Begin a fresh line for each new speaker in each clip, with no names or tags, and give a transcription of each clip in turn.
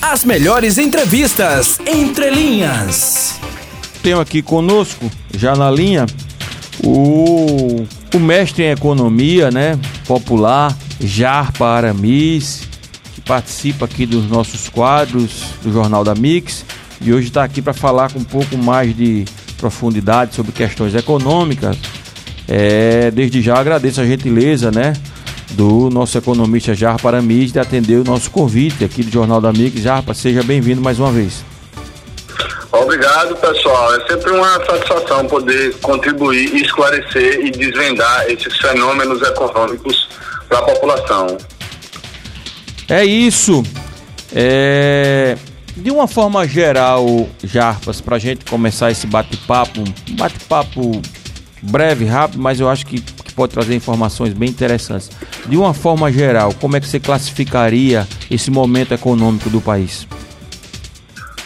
As melhores entrevistas entre linhas.
Tenho aqui conosco, já na linha, o, o mestre em economia, né? Popular, Jarpa Aramis, que participa aqui dos nossos quadros do Jornal da Mix e hoje está aqui para falar com um pouco mais de profundidade sobre questões econômicas. É, desde já agradeço a gentileza, né? Do nosso economista Jarpa Aramis de atender o nosso convite aqui do Jornal da Mix. Jarpa, seja bem-vindo mais uma vez.
Obrigado, pessoal. É sempre uma satisfação poder contribuir, esclarecer e desvendar esses fenômenos econômicos para a população.
É isso. É... De uma forma geral, Jarpas, para a gente começar esse bate-papo, um bate-papo breve, rápido, mas eu acho que, que pode trazer informações bem interessantes. De uma forma geral, como é que você classificaria esse momento econômico do país?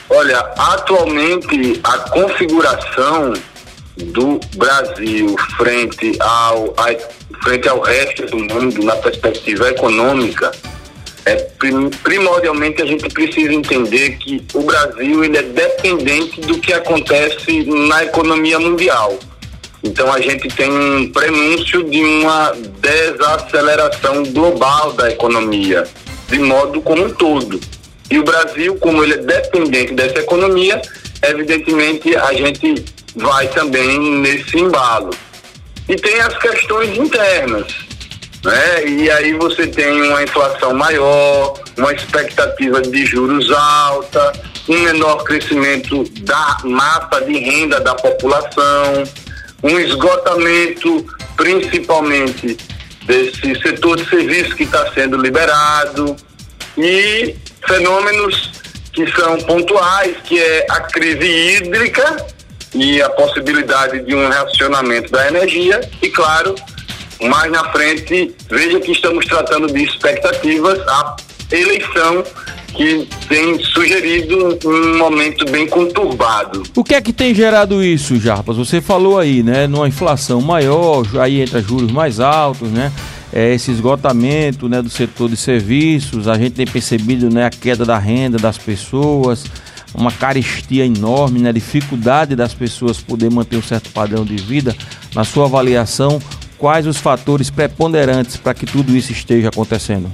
Olha, atualmente a configuração do Brasil frente ao, a, frente ao resto do mundo na perspectiva econômica é primordialmente a gente precisa entender que o Brasil ele é dependente do que acontece na economia mundial. Então a gente tem um prenúncio de uma desaceleração global da economia, de modo como um todo. E o Brasil, como ele é dependente dessa economia, evidentemente a gente vai também nesse embalo. E tem as questões internas, né? E aí você tem uma inflação maior, uma expectativa de juros alta, um menor crescimento da massa de renda da população, um esgotamento principalmente desse setor de serviço que está sendo liberado e fenômenos que são pontuais, que é a crise hídrica e a possibilidade de um racionamento da energia. E, claro, mais na frente, veja que estamos tratando de expectativas, a eleição que tem sugerido um momento bem conturbado.
O que é que tem gerado isso, Jarpas? Você falou aí, né, numa inflação maior, aí entra juros mais altos, né? É, esse esgotamento né, do setor de serviços, a gente tem percebido né, a queda da renda das pessoas, uma carestia enorme, né, dificuldade das pessoas poder manter um certo padrão de vida. Na sua avaliação, quais os fatores preponderantes para que tudo isso esteja acontecendo?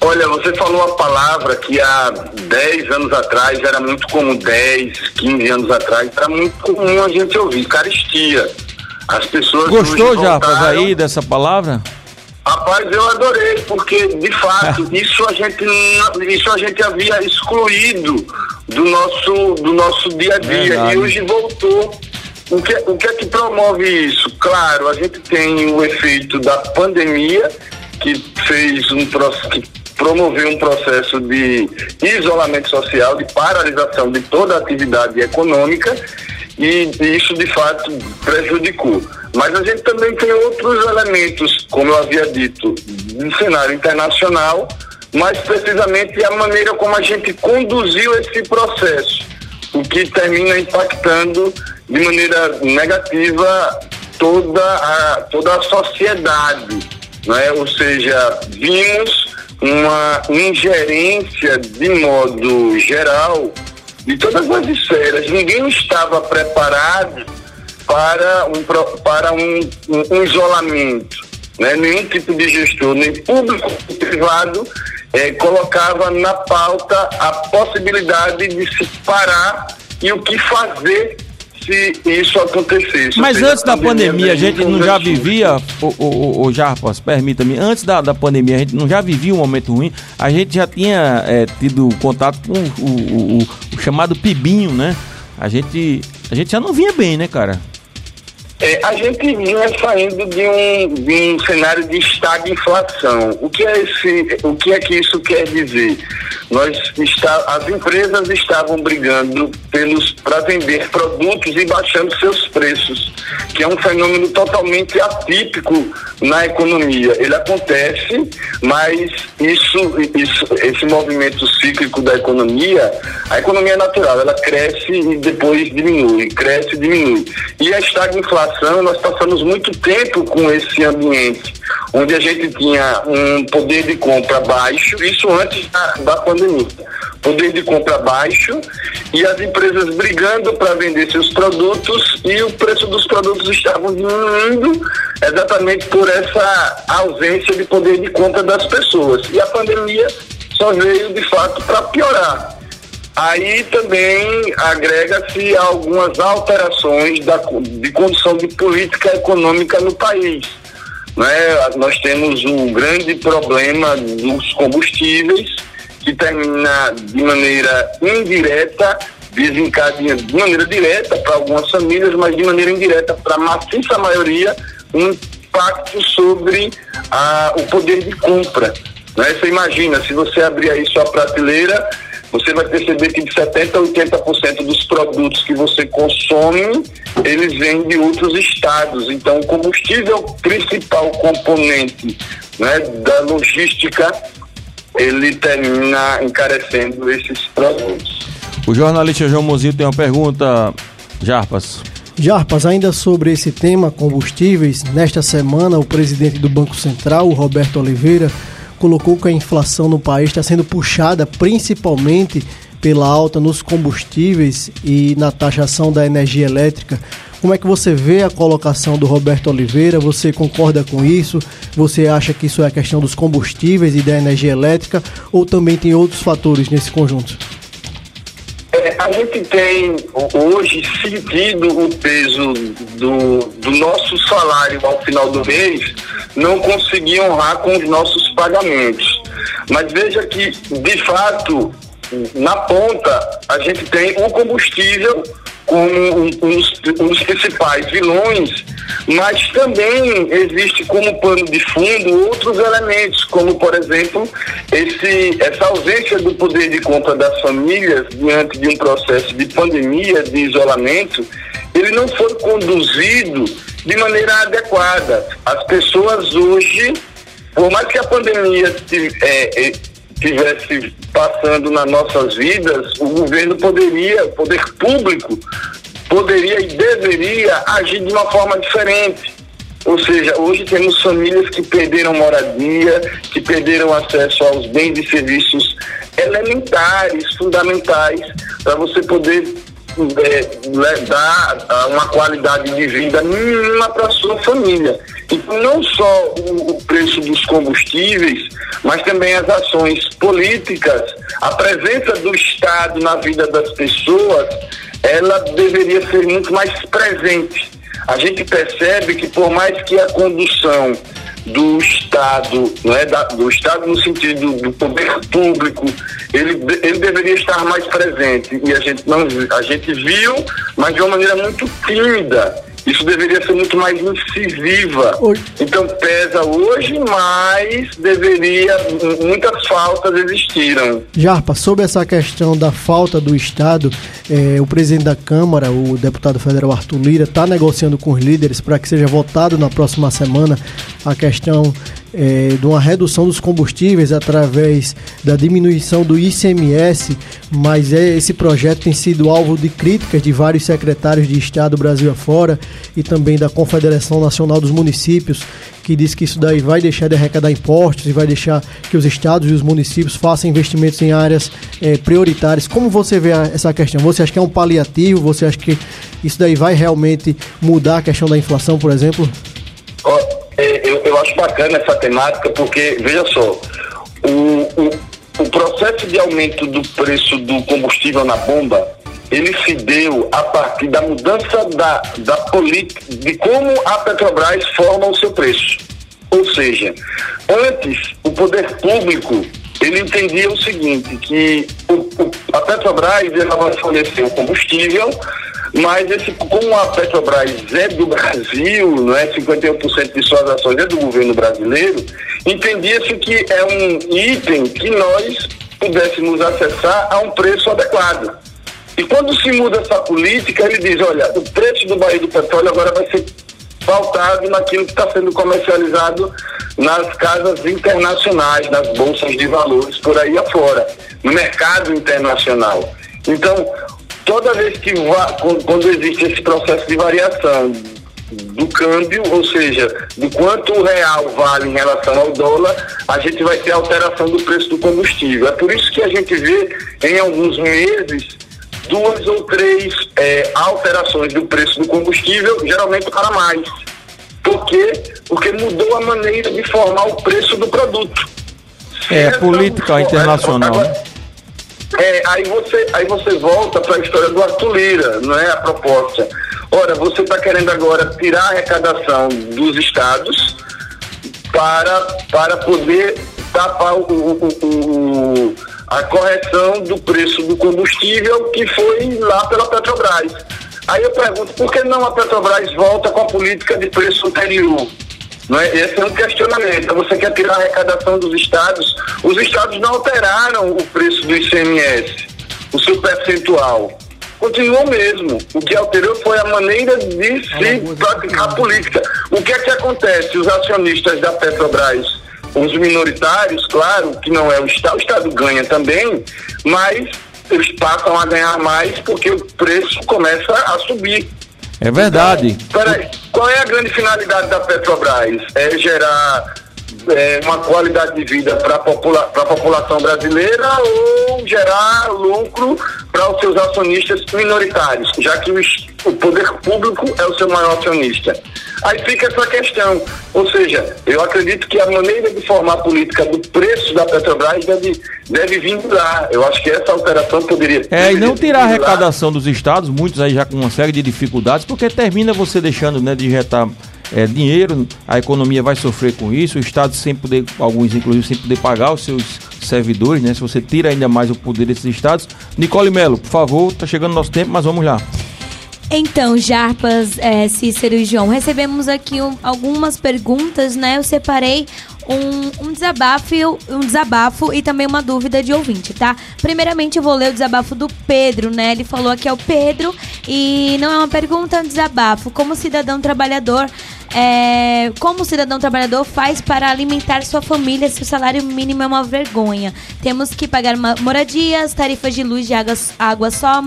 Olha, você falou uma palavra que há 10 anos atrás era muito comum, 10, 15 anos atrás, era muito comum a gente ouvir, caristia. As pessoas.
Gostou, já aí dessa palavra?
Rapaz, eu adorei, porque de fato isso a gente isso a gente havia excluído do nosso, do nosso dia a dia Verdade. e hoje voltou. O que, o que é que promove isso? Claro, a gente tem o efeito da pandemia que fez um que promover um processo de isolamento social, de paralisação de toda a atividade econômica e isso de fato prejudicou. Mas a gente também tem outros elementos, como eu havia dito, no cenário internacional, mais precisamente a maneira como a gente conduziu esse processo, o que termina impactando de maneira negativa toda a, toda a sociedade. Né? Ou seja, vimos uma ingerência de modo geral de todas as esferas. Ninguém estava preparado para um, para um, um, um isolamento. Né? Nenhum tipo de gestor, nem público nem privado, eh, colocava na pauta a possibilidade de se parar e o que fazer se isso acontecesse.
Mas antes da pandemia, a gente não já vivia, o, o, o Jarpas, permita-me, antes da, da pandemia, a gente não já vivia um momento ruim, a gente já tinha é, tido contato com o, o, o chamado Pibinho, né? A gente, a gente já não vinha bem, né, cara?
É, a gente vinha saindo de um, de um cenário de estagflação. O que é esse, o que é que isso quer dizer? Nós está, as empresas estavam brigando pelos para vender produtos e baixando seus preços, que é um fenômeno totalmente atípico na economia. Ele acontece, mas isso, isso, esse movimento cíclico da economia, a economia é natural, ela cresce e depois diminui, cresce e diminui. E a estagflação nós passamos muito tempo com esse ambiente, onde a gente tinha um poder de compra baixo, isso antes da, da pandemia. Poder de compra baixo e as empresas brigando para vender seus produtos e o preço dos produtos estavam diminuindo exatamente por essa ausência de poder de compra das pessoas. E a pandemia só veio de fato para piorar. Aí também agrega-se algumas alterações da, de condição de política econômica no país. Né? Nós temos um grande problema dos combustíveis, que termina de maneira indireta, desencadeia de maneira direta para algumas famílias, mas de maneira indireta para a maciça maioria, um impacto sobre a, o poder de compra. Né? Você imagina, se você abrir aí sua prateleira, você vai perceber que de 70% a 80% dos produtos que você consome, eles vêm de outros estados. Então, o combustível é o principal componente né, da logística, ele termina encarecendo esses produtos.
O jornalista João Mozito tem uma pergunta, Jarpas.
Jarpas, ainda sobre esse tema, combustíveis, nesta semana o presidente do Banco Central, Roberto Oliveira, colocou que a inflação no país está sendo puxada principalmente pela alta nos combustíveis e na taxação da energia elétrica. Como é que você vê a colocação do Roberto Oliveira? Você concorda com isso? Você acha que isso é a questão dos combustíveis e da energia elétrica ou também tem outros fatores nesse conjunto?
É, a gente tem hoje sentido o peso do, do nosso salário ao final do mês não conseguir honrar com os nossos pagamentos. Mas veja que, de fato, na ponta, a gente tem o combustível como um, um, dos principais vilões, mas também existe como pano de fundo outros elementos, como por exemplo esse, essa ausência do poder de compra das famílias diante de um processo de pandemia, de isolamento, ele não foi conduzido de maneira adequada. As pessoas hoje, por mais que a pandemia é, é, tivesse passando nas nossas vidas, o governo poderia, o poder público, poderia e deveria agir de uma forma diferente. Ou seja, hoje temos famílias que perderam moradia, que perderam acesso aos bens e serviços elementares, fundamentais, para você poder é, dar uma qualidade de vida mínima para sua família. Então, não só o, o preço dos combustíveis, mas também as ações políticas, a presença do Estado na vida das pessoas, ela deveria ser muito mais presente. A gente percebe que por mais que a condução do Estado, não é, da, do Estado no sentido do poder público, ele, ele deveria estar mais presente. E a gente não a gente viu, mas de uma maneira muito tímida. Isso deveria ser muito mais incisiva. Então pesa hoje, mas deveria. Muitas faltas existiram.
Jarpa, sobre essa questão da falta do Estado, eh, o presidente da Câmara, o deputado federal Arthur Lira, está negociando com os líderes para que seja votado na próxima semana a questão é, de uma redução dos combustíveis através da diminuição do ICMS, mas é, esse projeto tem sido alvo de críticas de vários secretários de Estado Brasil afora e também da Confederação Nacional dos Municípios, que diz que isso daí vai deixar de arrecadar impostos e vai deixar que os estados e os municípios façam investimentos em áreas é, prioritárias. Como você vê essa questão? Você acha que é um paliativo? Você acha que isso daí vai realmente mudar a questão da inflação, por exemplo?
Eu, eu acho bacana essa temática porque, veja só, o, o, o processo de aumento do preço do combustível na bomba, ele se deu a partir da mudança da, da política, de como a Petrobras forma o seu preço. Ou seja, antes o poder público ele entendia o seguinte, que o, o, a Petrobras ela vai fornecer o combustível mas esse, como a Petrobras é do Brasil, não é 51% de suas ações é do governo brasileiro, entendia-se que é um item que nós pudéssemos acessar a um preço adequado. E quando se muda essa política, ele diz, olha, o preço do barril do petróleo agora vai ser pautado naquilo que está sendo comercializado nas casas internacionais, nas bolsas de valores por aí afora, no mercado internacional. Então, toda vez que quando existe esse processo de variação do câmbio, ou seja, de quanto o real vale em relação ao dólar, a gente vai ter alteração do preço do combustível. É por isso que a gente vê em alguns meses duas ou três é, alterações do preço do combustível, geralmente para mais. Por quê? Porque mudou a maneira de formar o preço do produto.
É, política internacional. Agora, né?
É, aí você, aí você volta para a história do Arthur Lira, não é a proposta. Ora, você está querendo agora tirar a arrecadação dos estados para, para poder tapar o, o, o, a correção do preço do combustível que foi lá pela Petrobras. Aí eu pergunto, por que não a Petrobras volta com a política de preço anterior? Não é? Esse é um questionamento. Então, você quer tirar a arrecadação dos estados? Os estados não alteraram o preço do ICMS, o seu percentual. Continuou mesmo. O que alterou foi a maneira de se praticar a política. O que é que acontece? Os acionistas da Petrobras, os minoritários, claro, que não é o Estado, o Estado ganha também, mas eles passam a ganhar mais porque o preço começa a subir.
É verdade.
Peraí, qual é a grande finalidade da Petrobras? É gerar é, uma qualidade de vida para a popula população brasileira ou gerar lucro para os seus acionistas minoritários, já que o, o poder público é o seu maior acionista. Aí fica essa questão. Ou seja, eu acredito que a maneira de formar a política do preço da Petrobras deve, deve vir lá. Eu acho que essa alteração poderia.
É, e não tirar a arrecadação dos estados, muitos aí já com uma série de dificuldades, porque termina você deixando né, de injetar é, dinheiro, a economia vai sofrer com isso, o Estado sem poder, alguns inclusive sem poder pagar os seus servidores, né? Se você tira ainda mais o poder desses estados. Nicole Melo, por favor, tá chegando nosso tempo, mas vamos lá.
Então, Jarpas, é, Cícero e João, recebemos aqui um, algumas perguntas, né? Eu separei um, um, desabafo, um desabafo e também uma dúvida de ouvinte, tá? Primeiramente, eu vou ler o desabafo do Pedro, né? Ele falou aqui é o Pedro e não é uma pergunta, é um desabafo. Como cidadão trabalhador, é, como o cidadão trabalhador faz para alimentar sua família se o salário mínimo é uma vergonha? Temos que pagar moradias, tarifas de luz e água, água só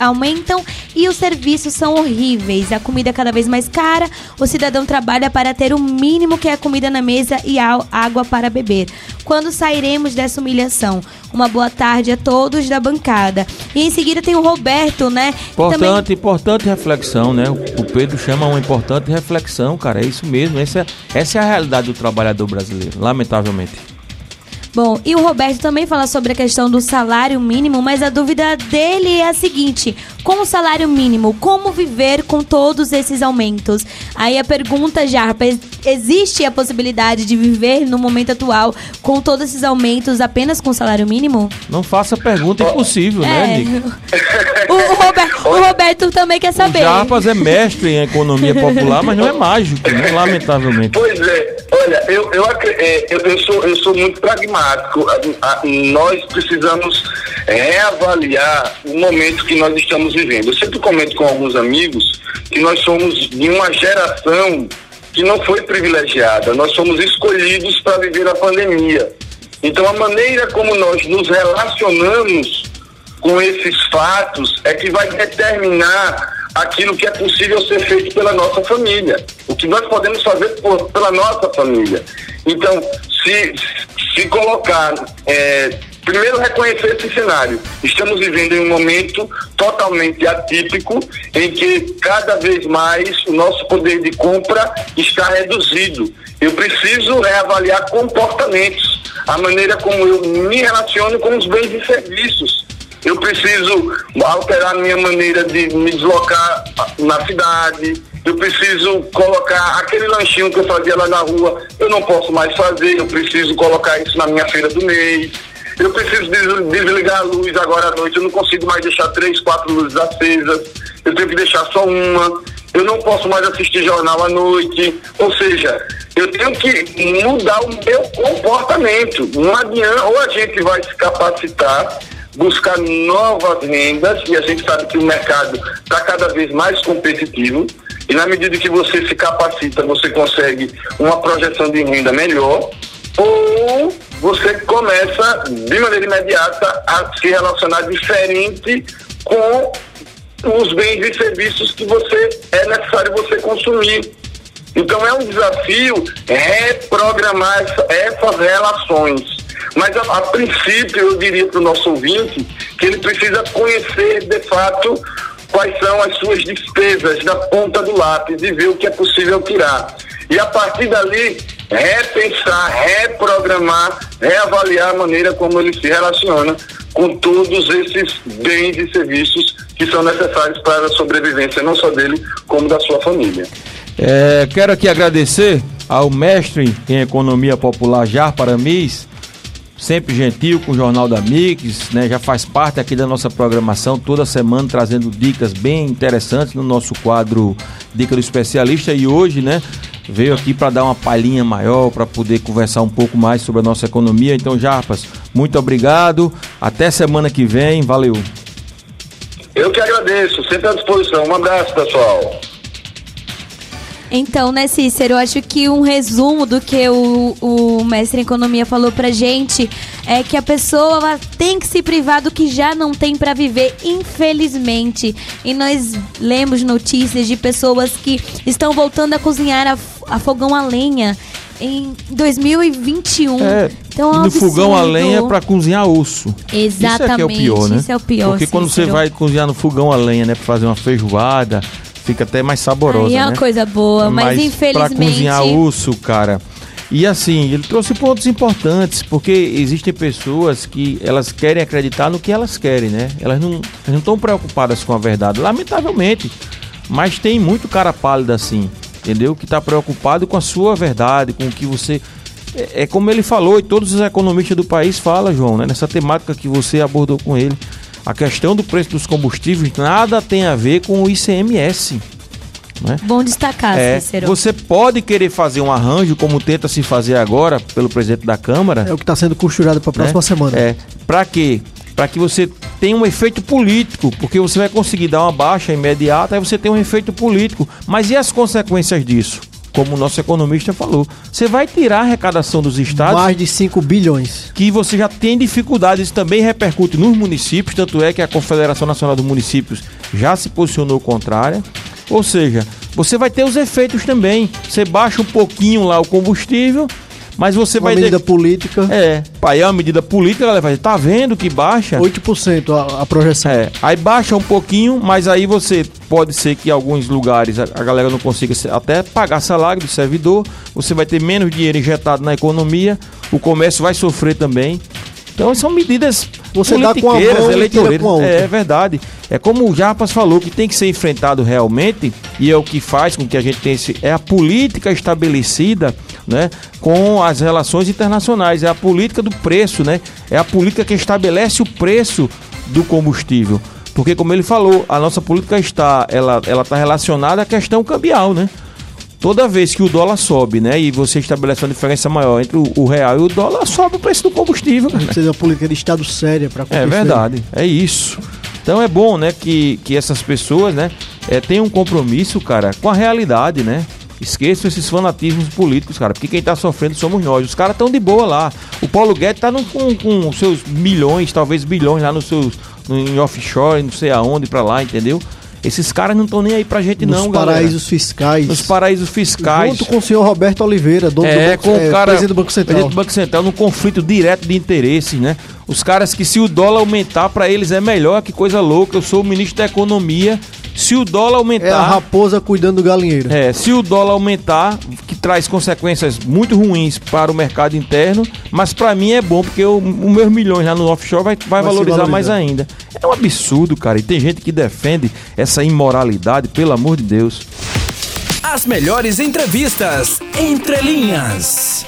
aumentam e os serviços são horríveis. A comida é cada vez mais cara. O cidadão trabalha para ter o mínimo que é comida na mesa e água para beber. Quando sairemos dessa humilhação? Uma boa tarde a todos da bancada. E em seguida tem o Roberto, né?
Importante, também... importante reflexão, né? O Pedro chama uma importante reflexão, cara. É isso mesmo. Essa, é, essa é a realidade do trabalhador brasileiro, lamentavelmente.
Bom, e o Roberto também fala sobre a questão do salário mínimo, mas a dúvida dele é a seguinte: com o salário mínimo, como viver com todos esses aumentos? Aí a pergunta, Jarpa, existe a possibilidade de viver no momento atual com todos esses aumentos apenas com salário mínimo?
Não faça pergunta impossível, né, é. né, Nico?
o, o, Roberto, o, Roberto, também quer saber. O
Jarpas é mestre em economia popular, mas não é mágico, né? Lamentavelmente.
Pois é, olha, eu, eu, é, eu, eu, sou, eu sou muito pragmático nós precisamos reavaliar o momento que nós estamos vivendo. Eu sempre comento com alguns amigos que nós somos de uma geração que não foi privilegiada, nós somos escolhidos para viver a pandemia. Então, a maneira como nós nos relacionamos com esses fatos é que vai determinar aquilo que é possível ser feito pela nossa família, o que nós podemos fazer por, pela nossa família. Então, se, se colocar, é, primeiro reconhecer esse cenário. Estamos vivendo em um momento totalmente atípico em que cada vez mais o nosso poder de compra está reduzido. Eu preciso reavaliar comportamentos, a maneira como eu me relaciono com os bens e serviços. Eu preciso alterar minha maneira de me deslocar na cidade, eu preciso colocar aquele lanchinho que eu fazia lá na rua, eu não posso mais fazer, eu preciso colocar isso na minha feira do mês. Eu preciso desligar a luz agora à noite, eu não consigo mais deixar três, quatro luzes acesas, eu tenho que deixar só uma. Eu não posso mais assistir jornal à noite. Ou seja, eu tenho que mudar o meu comportamento. Não ou a gente vai se capacitar buscar novas rendas, e a gente sabe que o mercado está cada vez mais competitivo, e na medida que você se capacita, você consegue uma projeção de renda melhor, ou você começa de maneira imediata a se relacionar diferente com os bens e serviços que você é necessário você consumir. Então é um desafio reprogramar essa, essas relações. Mas a, a princípio eu diria para o nosso ouvinte que ele precisa conhecer de fato quais são as suas despesas da ponta do lápis e ver o que é possível tirar. E a partir dali, repensar, reprogramar, reavaliar a maneira como ele se relaciona com todos esses bens e serviços que são necessários para a sobrevivência não só dele, como da sua família.
É, quero aqui agradecer ao mestre em Economia Popular Jar Paramis, sempre gentil com o Jornal da Mix, né? Já faz parte aqui da nossa programação toda semana trazendo dicas bem interessantes no nosso quadro Dica do Especialista e hoje, né, veio aqui para dar uma palhinha maior, para poder conversar um pouco mais sobre a nossa economia. Então, Jarpas, muito obrigado. Até semana que vem. Valeu.
Eu que agradeço, sempre à disposição. Um abraço, pessoal.
Então, né, Cícero, eu acho que um resumo do que o, o mestre em economia falou pra gente é que a pessoa tem que se privar do que já não tem para viver, infelizmente. E nós lemos notícias de pessoas que estão voltando a cozinhar a, a fogão a lenha em 2021. É,
então, é um no fogão a lenha para cozinhar osso.
Exatamente. Isso é, é o pior, né? Isso é o pior.
Porque quando você vai cozinhar no fogão a lenha, né, para fazer uma feijoada, fica até mais saborosa. Aí
é uma
né?
coisa boa, mas, mas infelizmente.
Pra cozinhar urso, cara. E assim, ele trouxe pontos importantes, porque existem pessoas que elas querem acreditar no que elas querem, né? Elas não estão preocupadas com a verdade, lamentavelmente. Mas tem muito cara pálido assim, entendeu? Que está preocupado com a sua verdade, com o que você. É, é, como ele falou, e todos os economistas do país falam, João, né? Nessa temática que você abordou com ele a questão do preço dos combustíveis nada tem a ver com o ICMS.
Né? Bom destacar,
é, Cícero. Você pode querer fazer um arranjo, como tenta se fazer agora pelo presidente da Câmara.
É o que está sendo costurado para a próxima né? semana.
É. Para quê? Para que você tenha um efeito político, porque você vai conseguir dar uma baixa imediata, aí você tem um efeito político. Mas e as consequências disso? como o nosso economista falou. Você vai tirar a arrecadação dos estados.
Mais de 5 bilhões.
Que você já tem dificuldades, isso também repercute nos municípios, tanto é que a Confederação Nacional dos Municípios já se posicionou contrária. Ou seja, você vai ter os efeitos também. Você baixa um pouquinho lá o combustível, mas você
uma
vai.
medida ter... política.
É. Aí é uma medida política, ela vai tá vendo que baixa.
8% a, a projeção.
É. Aí baixa um pouquinho, mas aí você pode ser que em alguns lugares a, a galera não consiga até pagar salário do servidor. Você vai ter menos dinheiro injetado na economia. O comércio vai sofrer também. Então são medidas
você dá com a mão eleitoreiras. Com a
é, é verdade. É como o Japas falou que tem que ser enfrentado realmente e é o que faz com que a gente tenha esse, é a política estabelecida, né, com as relações internacionais, é a política do preço, né? É a política que estabelece o preço do combustível. Porque como ele falou, a nossa política está ela ela está relacionada à questão cambial, né? Toda vez que o dólar sobe, né, e você estabelece uma diferença maior entre o, o real e o dólar, sobe o preço do combustível.
Precisa de uma política de Estado séria para
É verdade, é isso. Então é bom, né, que, que essas pessoas, né, é, tenham um compromisso, cara, com a realidade, né? Esqueçam esses fanatismos políticos, cara, porque quem tá sofrendo somos nós. Os caras estão de boa lá. O Paulo Guedes tá no, com, com seus milhões, talvez bilhões lá nos seus no, em offshore, não sei aonde para lá, entendeu? Esses caras não estão nem aí pra gente, Nos não,
galera. Nos paraísos fiscais.
Nos paraísos fiscais.
Junto com o senhor Roberto Oliveira,
dono é, do banco, com o é, cara, presidente do Banco Central. Presidente do Banco Central, num conflito direto de interesses, né? Os caras que se o dólar aumentar para eles é melhor, que coisa louca. Eu sou o ministro da Economia. Se o dólar aumentar. É a
raposa cuidando do galinheiro.
É, se o dólar aumentar, traz consequências muito ruins para o mercado interno, mas para mim é bom, porque os meus milhões lá no offshore vai, vai, vai valorizar, valorizar mais ainda. É um absurdo, cara. E tem gente que defende essa imoralidade, pelo amor de Deus.
As melhores entrevistas entre linhas.